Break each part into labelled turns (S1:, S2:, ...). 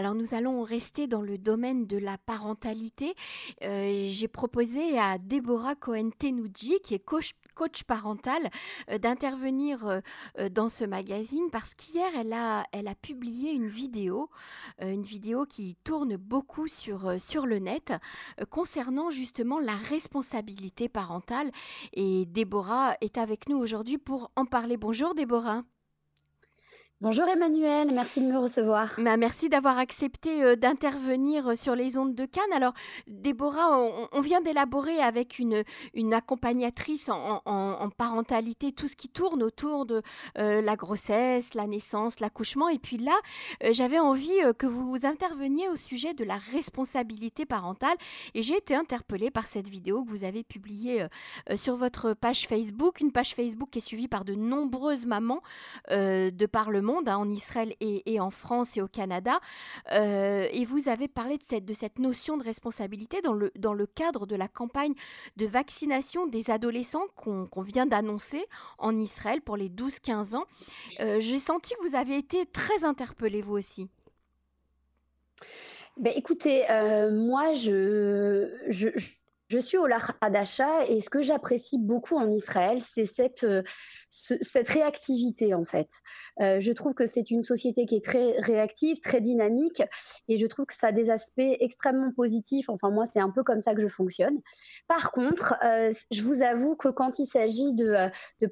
S1: Alors nous allons rester dans le domaine de la parentalité. Euh, j'ai proposé à Déborah Cohen-Tenouji, qui est coach, coach parental, euh, d'intervenir euh, dans ce magazine parce qu'hier, elle a, elle a publié une vidéo, une vidéo qui tourne beaucoup sur, sur le net, concernant justement la responsabilité parentale. Et Déborah est avec nous aujourd'hui pour en parler. Bonjour Déborah.
S2: Bonjour Emmanuel, merci de me recevoir.
S1: Bah, merci d'avoir accepté euh, d'intervenir euh, sur les ondes de Cannes. Alors, Déborah, on, vient d'élaborer avec une, accompagnatrice en, parentalité tout ce qui tourne autour de euh, la grossesse, la naissance, l'accouchement. Et puis là, j'avais envie que vous interveniez au sujet de la responsabilité parentale. Et j'ai été interpellée par cette vidéo que vous avez publiée sur votre page Facebook, une page Facebook qui est suivie par de nombreuses mamans de par le monde Hein, en Israël et, en France et au Canada. Euh, et vous avez parlé de cette, de cette notion de responsabilité dans le, dans le cadre de la campagne de vaccination des adolescents qu'on vient d'annoncer en Israël pour les 12-15 ans. Euh, j'ai senti que vous avez été très interpellé, vous aussi.
S2: Ben, écoutez, euh, moi, je, je, je suis au Hadasha et ce que j'apprécie beaucoup en Israël, c'est cette, euh, réactivité en fait. Euh, je trouve que c'est une société qui est très réactive, très dynamique et je trouve que ça a des aspects extrêmement positifs. Enfin moi, c'est un peu comme ça que je fonctionne. Par contre, euh, je vous avoue que quand il s'agit de,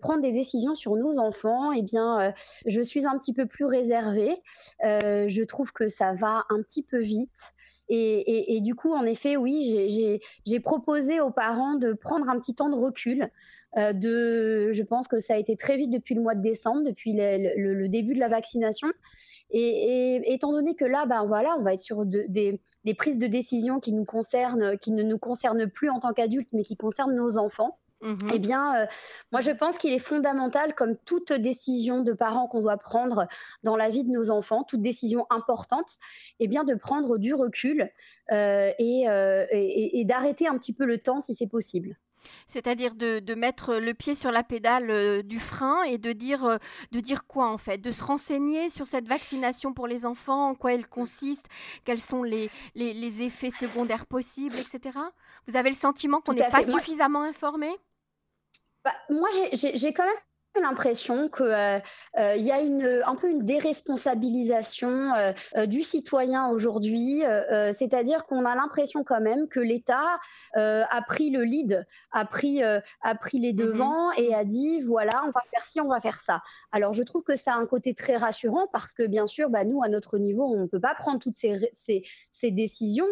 S2: prendre des décisions sur nos enfants, eh bien, je suis un petit peu plus réservée. je trouve que ça va un petit peu vite. Et, du coup, en effet, oui, j'ai proposé aux parents de prendre un petit temps de recul. Euh, de, je pense que ça a été très vite depuis le mois de décembre, depuis le, début de la vaccination. Et, étant donné que là, ben voilà, on va être sur des, des, prises de décision qui nous concernent, qui ne nous concernent plus en tant qu'adultes, mais qui concernent nos enfants. Mmh eh bien, euh, moi, je pense qu'il est fondamental, comme toute décision de parents qu'on doit prendre dans la vie de nos enfants, toute décision importante, eh bien, de prendre du recul euh, euh, et, d'arrêter un petit peu le temps si c'est possible.
S1: C'est-à-dire de, mettre le pied sur la pédale du frein et de dire, de dire quoi en fait? De se renseigner sur cette vaccination pour les enfants, en quoi elle consiste, quels sont les, les, effets secondaires possibles, etc. Vous avez le sentiment qu'on n'est pas suffisamment informé?
S2: Bah, moi, j'ai quand même l'impression qu'il euh, euh, y a une, un peu une déresponsabilisation euh, du citoyen aujourd'hui, c'est-à-dire qu'on a l'impression quand même que l'État a pris le lead, a pris, a pris les mm-hmm. devants et a dit voilà, on va faire ci, on va faire ça. Alors je trouve que ça a un côté très rassurant parce que bien sûr, bah, nous, à notre niveau, on ne peut pas prendre toutes ces, ces, ces décisions,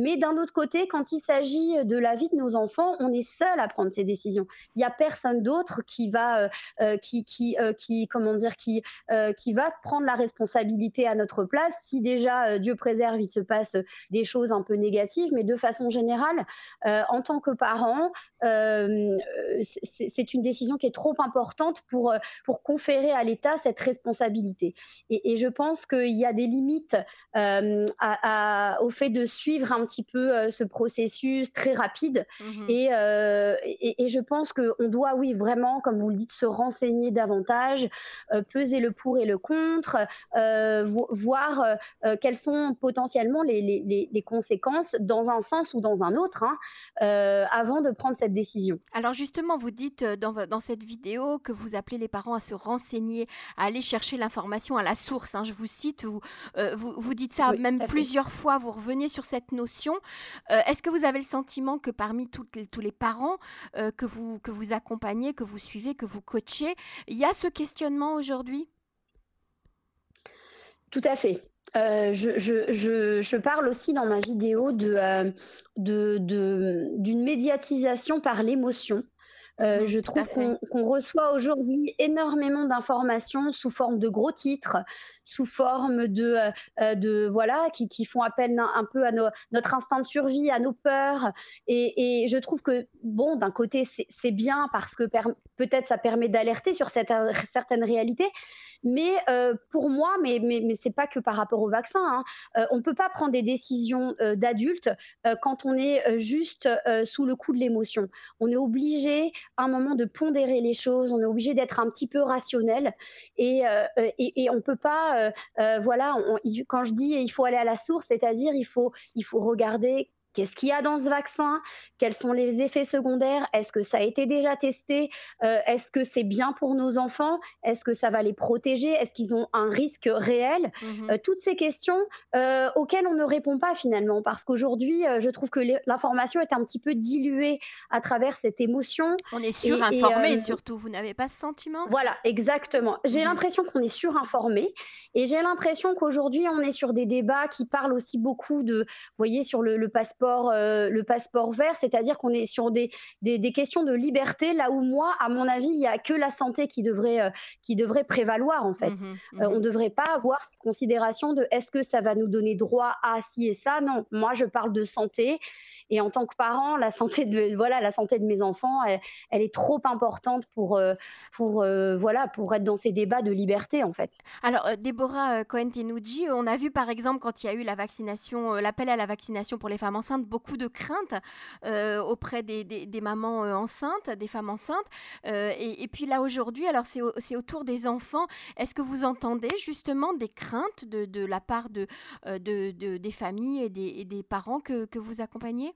S2: mais d'un autre côté, quand il s'agit de la vie de nos enfants, on est seul à prendre ces décisions. Il n'y a personne d'autre qui va qui, qui, euh, qui, comment dire, qui, euh, qui va prendre la responsabilité à notre place. Si déjà Dieu préserve, il se passe des choses un peu négatives, mais de façon générale, en tant que parent, c'est une décision qui est trop importante pour pour conférer à l'État cette responsabilité. Et, je pense qu'il y a des limites à, au fait de suivre un petit peu ce processus très rapide. Mmh et, et, et, je pense qu'on doit, oui, vraiment, comme vous le dites, se renseigner renseigner davantage, euh, peser le pour et le contre, euh, voir euh, quelles sont potentiellement les, les, conséquences dans un sens ou dans un autre hein, avant de prendre cette décision.
S1: Alors justement, vous dites dans, dans, cette vidéo que vous appelez les parents à se renseigner, à aller chercher l'information à la source. Hein, je vous cite, vous, vous, dites ça même plusieurs fois, vous revenez sur cette notion. Est-ce que vous avez le sentiment que parmi tous les, tous les parents que, vous, que vous accompagnez, que vous suivez, que vous coachez, il y a ce questionnement aujourd'hui?
S2: Tout à fait. Euh, je, parle aussi dans ma vidéo euh, d'une médiatisation par l'émotion. Euh, je trouve qu'on reçoit aujourd'hui énormément d'informations sous forme de gros titres, sous forme de, de voilà, qui, font appel un, peu à notre instinct de survie, à nos peurs. Et, et je trouve que, bon, d'un côté, c'est bien parce que peut-être ça permet d'alerter sur cette, certaines réalités, Mais pour moi, mais, mais, mais c'est pas que par rapport au vaccin, hein, on ne peut pas prendre des décisions d'adultes quand on est juste sous le coup de l'émotion. On est obligé à un moment de pondérer les choses, on est obligé d'être un petit peu rationnel et, et, on peut pas, voilà, quand je dis il faut aller à la source, c'est-à-dire il faut, il faut regarder Qu'est-ce qu'il y a dans ce vaccin? Quels sont les effets secondaires? Est-ce que ça a été déjà testé? Euh, Est-ce que c'est bien pour nos enfants? Est-ce que ça va les protéger? Est-ce qu'ils ont un risque réel? Mhm. euh, Toutes ces questions euh, auxquelles on ne répond pas finalement, parce qu'aujourd'hui, je trouve que l'information est un petit peu diluée à travers cette émotion.
S1: On est surinformé surtout, vous n'avez pas ce sentiment?
S2: Voilà, exactement. J'ai mhm. l'impression qu'on est surinformé et j'ai l'impression qu'aujourd'hui, on est sur des débats qui parlent aussi beaucoup de, vous voyez, sur le passeport euh, le passeport vert, c'est-à-dire qu'on est sur des, des, questions de liberté, là où moi, à mon avis, il n'y a que la santé qui devrait, euh, qui devrait prévaloir en fait. Mmh euh, mmh on ne devrait pas avoir cette considération de est-ce que ça va nous donner droit à ci et ça? Non, moi je parle de santé et en tant que parent, la santé de voilà la santé de mes enfants, elle, est trop importante pour pour voilà pour être dans ces débats de liberté en fait.
S1: Alors Déborah Cohen-Tenuji, on a vu par exemple quand il y a eu la vaccination, l'appel à la vaccination pour les femmes enceintes beaucoup de craintes euh, auprès des, mamans euh, enceintes, des femmes enceintes. Euh, et, puis là aujourd'hui, alors c'est autour des enfants. Est-ce que vous entendez justement des craintes de, la part de, des familles et des, parents que vous accompagnez?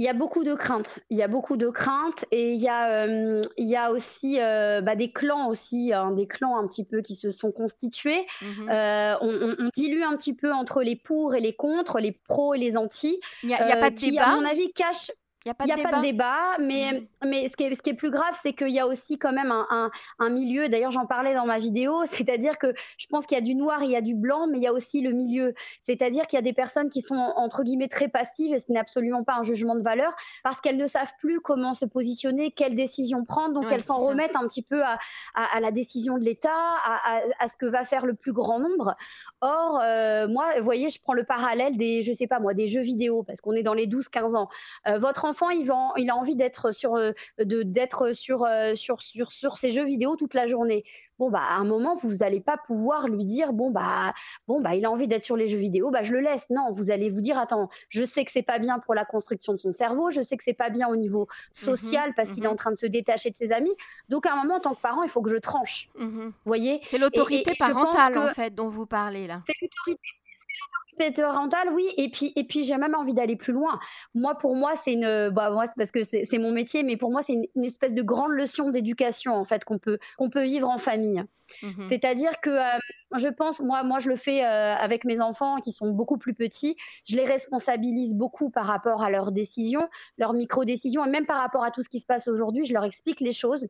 S2: Il y a beaucoup de craintes. Il y a beaucoup de craintes et il y a, euh, il y a aussi euh, bah, des clans aussi, hein, des clans un petit peu qui se sont constitués. Mhm. Euh, on, on, dilue un petit peu entre les pour et les contre, les pros et les anti.
S1: Il n'y a, a, pas de
S2: qui,
S1: débat.
S2: À mon avis, cache
S1: il n'y a pas de, débat.
S2: débat, mais, mm. mais ce, qui est, ce qui est plus grave, c'est qu'il y a aussi quand même un, un, milieu, d'ailleurs j'en parlais dans ma vidéo, c'est-à-dire que je pense qu'il y a du noir, il y a du blanc, mais il y a aussi le milieu. C'est-à-dire qu'il y a des personnes qui sont entre guillemets très passives, et ce n'est absolument pas un jugement de valeur, parce qu'elles ne savent plus comment se positionner, quelles décisions prendre, donc elles s'en remettent un petit peu à, à, à la décision de l'État, à, à, ce que va faire le plus grand nombre. Or, euh, moi, vous voyez, je prends le parallèle des, je sais pas moi, des jeux vidéo, parce qu'on est dans les 12-15 ans. Euh, votre enfant, il, il a envie d'être sur, euh, d'être sur, euh, sur, sur, sur ses jeux vidéo toute la journée. Bon, bah, à un moment, vous n'allez pas pouvoir lui dire, bon, bah, bon, bah, il a envie d'être sur les jeux vidéo, bah, je le laisse. Non, vous allez vous dire, attends, je sais que c'est pas bien pour la construction de son cerveau, je sais que c'est pas bien au niveau social mhm, parce qu'il est mhm. en train de se détacher de ses amis. Donc, à un moment, en tant que parent, il faut que je tranche. Mhm. voyez?
S1: C'est l'autorité parentale, en fait, dont vous parlez là.
S2: C'est l'autorité parental, oui. Et puis, et puis j'ai même envie d'aller plus loin. Moi, pour moi, c'est une, bah, moi, c'est parce que c'est mon métier, mais pour moi, c'est une, espèce de grande leçon d'éducation, en fait, qu'on peut, qu'on peut vivre en famille. Mhm. C'est-à-dire que euh, je pense, moi, moi, je le fais euh, avec mes enfants qui sont beaucoup plus petits. Je les responsabilise beaucoup par rapport à leurs décisions, leurs micro-décisions, et même par rapport à tout ce qui se passe aujourd'hui. Je leur explique les choses.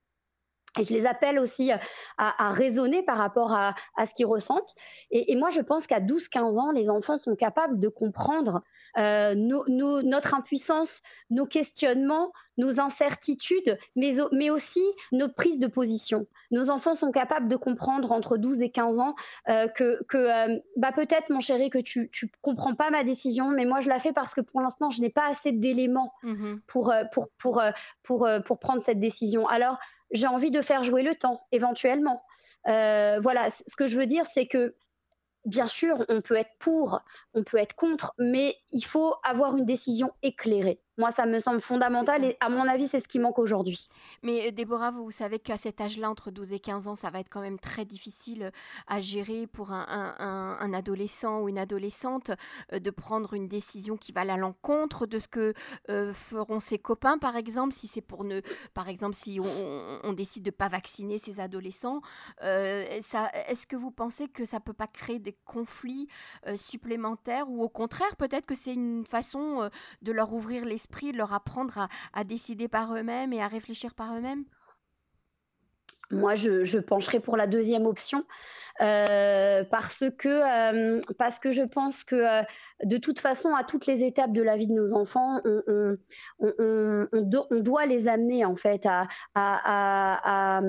S2: Et je les appelle aussi euh, à, raisonner par rapport à, ce qu'ils ressentent. Et, moi, je pense qu'à 12-15 ans, les enfants sont capables de comprendre euh, notre impuissance, nos questionnements, nos incertitudes, mais, mais aussi nos prises de position. Nos enfants sont capables de comprendre entre 12 et 15 ans euh, que, que bah peut-être, mon chéri, que tu ne comprends pas ma décision, mais moi, je la fais parce que pour l'instant, je n'ai pas assez d'éléments mmh pour, pour, pour, pour, pour prendre cette décision. Alors, j'ai envie de faire jouer le temps, éventuellement. Euh, voilà, ce que je veux dire, c'est que bien sûr, on peut être pour, on peut être contre, mais il faut avoir une décision éclairée. Moi, ça me semble fondamental et à mon avis, c'est ce qui manque aujourd'hui.
S1: Mais euh, Déborah, vous savez qu'à cet âge-là, entre 12 et 15 ans, ça va être quand même très difficile euh, à gérer pour un, adolescent ou une adolescente euh, de prendre une décision qui va à l'encontre de ce que feront ses copains, par exemple, si c'est pour ne, par exemple, si on, décide de pas vacciner ses adolescents. Est-ce que vous pensez que ça peut pas créer des conflits supplémentaires ou au contraire, peut-être que c'est une façon de leur ouvrir l'esprit de leur apprendre à, décider par eux-mêmes et à réfléchir par eux-mêmes?
S2: Moi, je, pencherai pour la deuxième option euh, parce que euh, parce que je pense que euh, de toute façon, à toutes les étapes de la vie de nos enfants, on, on, doit les amener en fait à, à,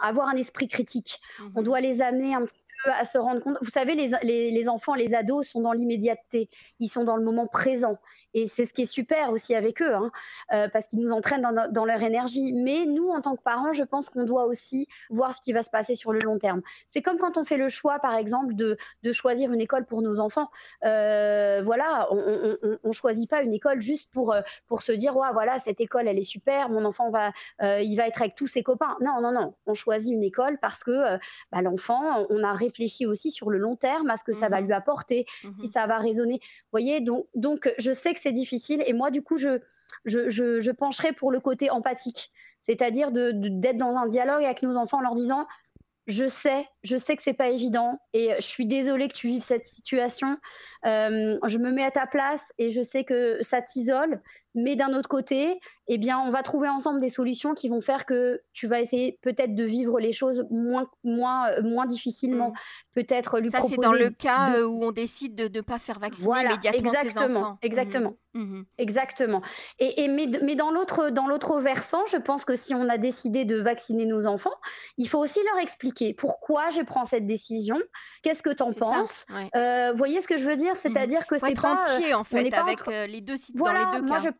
S2: avoir un esprit critique. On mmh doit les amener un petit à se rendre compte. Vous savez, les, les, enfants, les ados sont dans l'immédiateté, ils sont dans le moment présent. Et c'est ce qui est super aussi avec eux, hein, euh, parce qu'ils nous entraînent dans, leur énergie. Mais nous, en tant que parents, je pense qu'on doit aussi voir ce qui va se passer sur le long terme. C'est comme quand on fait le choix, par exemple, de, de choisir une école pour nos enfants. Euh, voilà, on ne choisit pas une école juste pour, euh, pour se dire, ouais, voilà, cette école, elle est super, mon enfant va, il va être avec tous ses copains. Non, non, non. On choisit une école parce que bah, l'enfant, on a réfléchi aussi sur le long terme à ce que ça va mmh lui apporter, si mmh ça va résonner. Vous voyez, donc, donc je sais que c'est difficile et moi, du coup, je, je, je, pencherai pour le côté empathique, c'est-à-dire d'être dans un dialogue avec nos enfants en leur disant je sais, je sais que c'est pas évident et je suis désolée que tu vives cette situation. Euh, je me mets à ta place et je sais que ça t'isole, mais d'un autre côté, eh bien, on va trouver ensemble des solutions qui vont faire que tu vas essayer peut-être de vivre les choses moins, moins, euh, moins difficilement. Mm. Peut-être lui
S1: Ça, c'est dans le cas euh, où on décide de ne pas faire vacciner immédiatement
S2: exactement,
S1: ses enfants.
S2: Exactement. Mm. Mm-hmm. Exactement. Et, et mais, mais dans l'autre dans l'autre versant, je pense que si on a décidé de vacciner nos enfants, il faut aussi leur expliquer pourquoi je prends cette décision. Qu'est-ce que tu en penses euh, Vous voyez ce que je veux dire? C'est-à-dire que c'est
S1: pas entier en fait avec les deux sites dans les deux
S2: moi
S1: cas.
S2: Je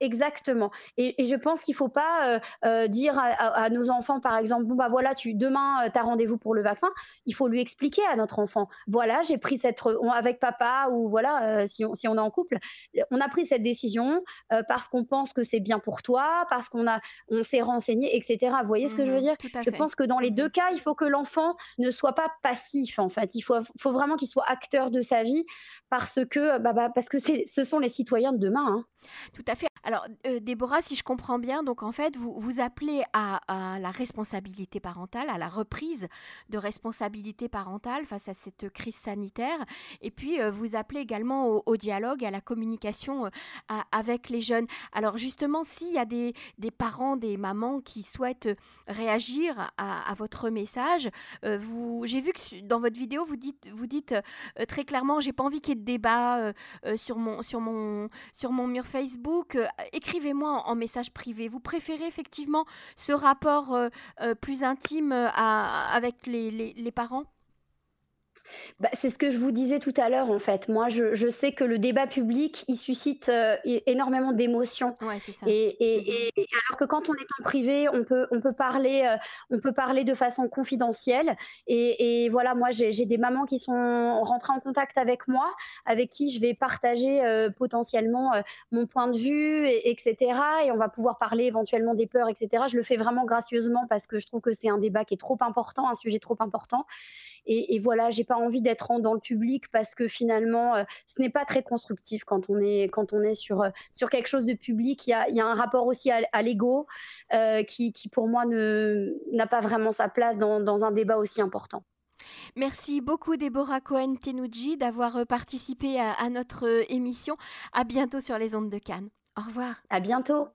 S2: Exactement. Et, je pense qu'il ne faut pas euh, euh, dire à, nos enfants, par exemple, bon bah voilà, tu demain euh, tu as rendez-vous pour le vaccin. Il faut lui expliquer à notre enfant, voilà, j'ai pris cette avec papa ou voilà, si, on, si on est en couple, on a pris cette décision parce qu'on pense que c'est bien pour toi, parce qu'on a on s'est renseigné, etc. Vous voyez ce que je veux mmh dire? Je pense que dans les deux mmh cas, il faut que l'enfant ne soit pas passif en fait. Il faut, faut vraiment qu'il soit acteur de sa vie parce que bah, bah parce que ce sont les citoyens de demain. Hein.
S1: Tout à fait. Alors, euh, Déborah, si je comprends bien, donc en fait, vous appelez à, la responsabilité parentale, à la reprise de responsabilité parentale face à cette crise sanitaire, et puis euh, vous appelez également au, dialogue, à la communication euh, avec les jeunes. Alors justement, s'il y a des, parents, des mamans qui souhaitent réagir à, votre message, vous, j'ai vu que dans votre vidéo, vous dites, vous dites très clairement, j'ai pas envie qu'il y ait de débat sur mon sur mon sur mon mur Facebook écrivez-moi en, message privé. Vous préférez effectivement ce rapport euh, euh, plus intime euh, avec les parents?
S2: Bah, c'est ce que je vous disais tout à l'heure, en fait. Moi, je, sais que le débat public, il suscite euh, énormément d'émotions. et, alors que quand on est en privé, on peut, on peut, parler, euh, on peut parler de façon confidentielle. Et, voilà, moi, j'ai des mamans qui sont rentrées en contact avec moi, avec qui je vais partager euh, potentiellement mon point de vue, etc. Et on va pouvoir parler éventuellement des peurs, etc. Je le fais vraiment gracieusement parce que je trouve que c'est un débat qui est trop important, un sujet trop important. Et, et voilà, j'ai pas envie d'être dans le public parce que finalement, euh, ce n'est pas très constructif quand on est, quand on est sur, euh, sur quelque chose de public. Il y a, y a un rapport aussi à, l'ego euh, qui, qui, pour moi, n'a pas vraiment sa place dans, dans un débat aussi important.
S1: Merci beaucoup Déborah Cohen-Tenouji d'avoir participé à, à, notre émission. À bientôt sur les ondes de Cannes. Au revoir.
S2: À bientôt.